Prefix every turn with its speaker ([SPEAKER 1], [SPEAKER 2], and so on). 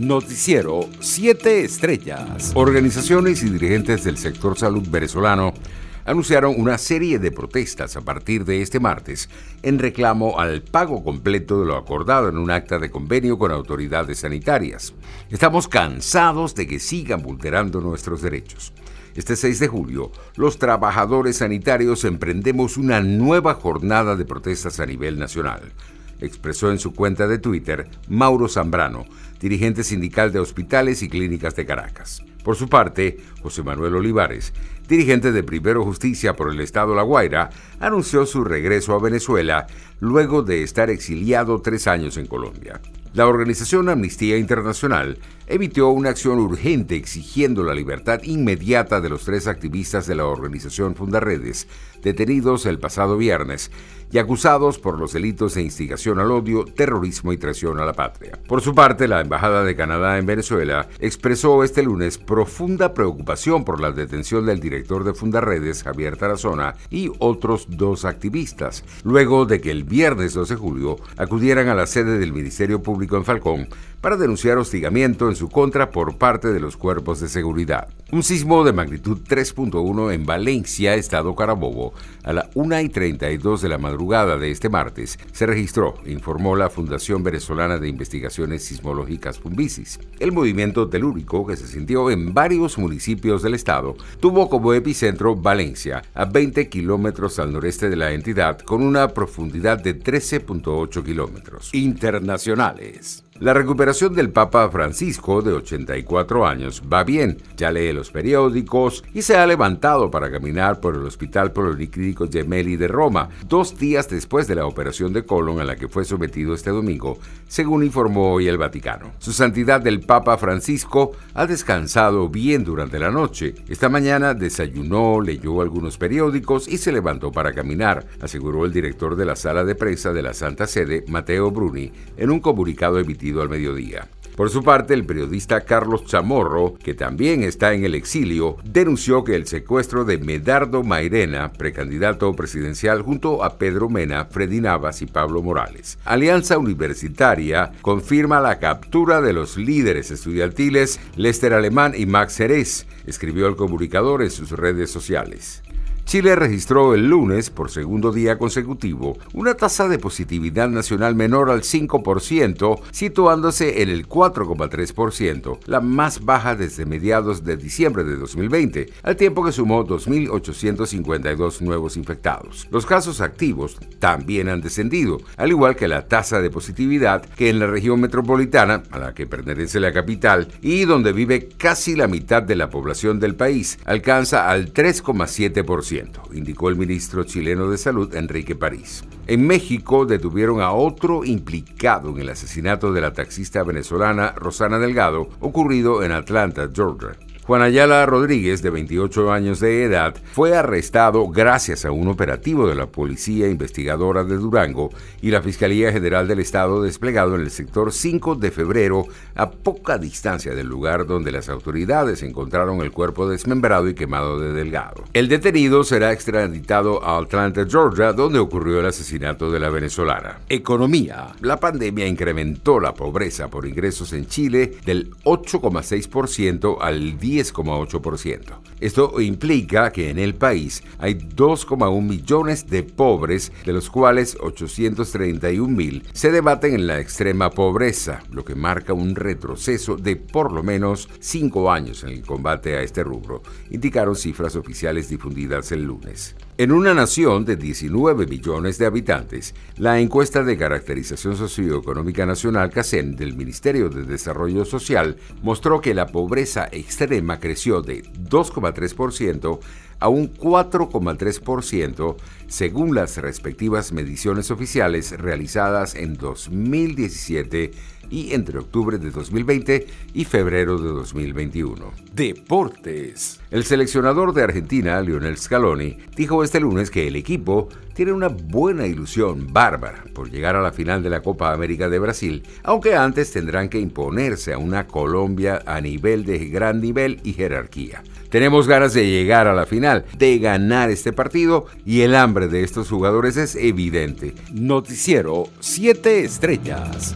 [SPEAKER 1] Noticiero 7 Estrellas. Organizaciones y dirigentes del sector salud venezolano anunciaron una serie de protestas a partir de este martes en reclamo al pago completo de lo acordado en un acta de convenio con autoridades sanitarias. Estamos cansados de que sigan vulnerando nuestros derechos. Este 6 de julio, los trabajadores sanitarios emprendemos una nueva jornada de protestas a nivel nacional expresó en su cuenta de Twitter Mauro Zambrano, dirigente sindical de hospitales y clínicas de Caracas. Por su parte, José Manuel Olivares, dirigente de Primero Justicia por el Estado La Guaira, anunció su regreso a Venezuela luego de estar exiliado tres años en Colombia. La organización Amnistía Internacional emitió una acción urgente exigiendo la libertad inmediata de los tres activistas de la organización Fundaredes, detenidos el pasado viernes y acusados por los delitos de instigación al odio, terrorismo y traición a la patria. Por su parte, la Embajada de Canadá en Venezuela expresó este lunes profunda preocupación por la detención del director de Fundaredes, Javier Tarazona, y otros dos activistas, luego de que el viernes 12 de julio acudieran a la sede del Ministerio Público en Falcón para denunciar hostigamiento en su contra por parte de los cuerpos de seguridad. Un sismo de magnitud 3.1 en Valencia, estado Carabobo, a la 1 y 32 de la madrugada de este martes, se registró, informó la Fundación Venezolana de Investigaciones Sismológicas Pumbisis. El movimiento telúrico, que se sintió en varios municipios del estado, tuvo como epicentro Valencia, a 20 kilómetros al noreste de la entidad, con una profundidad de 13.8 kilómetros. Internacionales. La recuperación del Papa Francisco, de 84 años, va bien. Ya lee los periódicos y se ha levantado para caminar por el Hospital Policlínico Gemelli de Roma, dos días después de la operación de colon a la que fue sometido este domingo, según informó hoy el Vaticano. Su santidad del Papa Francisco ha descansado bien durante la noche. Esta mañana desayunó, leyó algunos periódicos y se levantó para caminar, aseguró el director de la sala de prensa de la Santa Sede, Mateo Bruni, en un comunicado emitido al mediodía. Por su parte, el periodista Carlos Chamorro, que también está en el exilio, denunció que el secuestro de Medardo Mairena, precandidato presidencial junto a Pedro Mena, Freddy Navas y Pablo Morales. Alianza Universitaria confirma la captura de los líderes estudiantiles Lester Alemán y Max Jerez, escribió el comunicador en sus redes sociales. Chile registró el lunes, por segundo día consecutivo, una tasa de positividad nacional menor al 5%, situándose en el 4,3%, la más baja desde mediados de diciembre de 2020, al tiempo que sumó 2.852 nuevos infectados. Los casos activos también han descendido, al igual que la tasa de positividad que en la región metropolitana, a la que pertenece la capital, y donde vive casi la mitad de la población del país, alcanza al 3,7% indicó el ministro chileno de Salud, Enrique París. En México detuvieron a otro implicado en el asesinato de la taxista venezolana Rosana Delgado, ocurrido en Atlanta, Georgia. Juan Ayala Rodríguez, de 28 años de edad, fue arrestado gracias a un operativo de la Policía Investigadora de Durango y la Fiscalía General del Estado desplegado en el sector 5 de febrero, a poca distancia del lugar donde las autoridades encontraron el cuerpo desmembrado y quemado de Delgado. El detenido será extraditado a Atlanta, Georgia, donde ocurrió el asesinato de la venezolana. Economía. La pandemia incrementó la pobreza por ingresos en Chile del 8,6% al 10 10,8%. Esto implica que en el país hay 2,1 millones de pobres, de los cuales 831 mil se debaten en la extrema pobreza, lo que marca un retroceso de por lo menos 5 años en el combate a este rubro, indicaron cifras oficiales difundidas el lunes. En una nación de 19 millones de habitantes, la encuesta de caracterización socioeconómica nacional CACEN del Ministerio de Desarrollo Social mostró que la pobreza extrema creció de 2,3% a un 4,3% según las respectivas mediciones oficiales realizadas en 2017 y entre octubre de 2020 y febrero de 2021. Deportes. El seleccionador de Argentina, Lionel Scaloni, dijo este lunes que el equipo tiene una buena ilusión bárbara por llegar a la final de la Copa América de Brasil, aunque antes tendrán que imponerse a una Colombia a nivel de gran nivel y jerarquía. Tenemos ganas de llegar a la final, de ganar este partido y el hambre de estos jugadores es evidente. Noticiero 7 estrellas.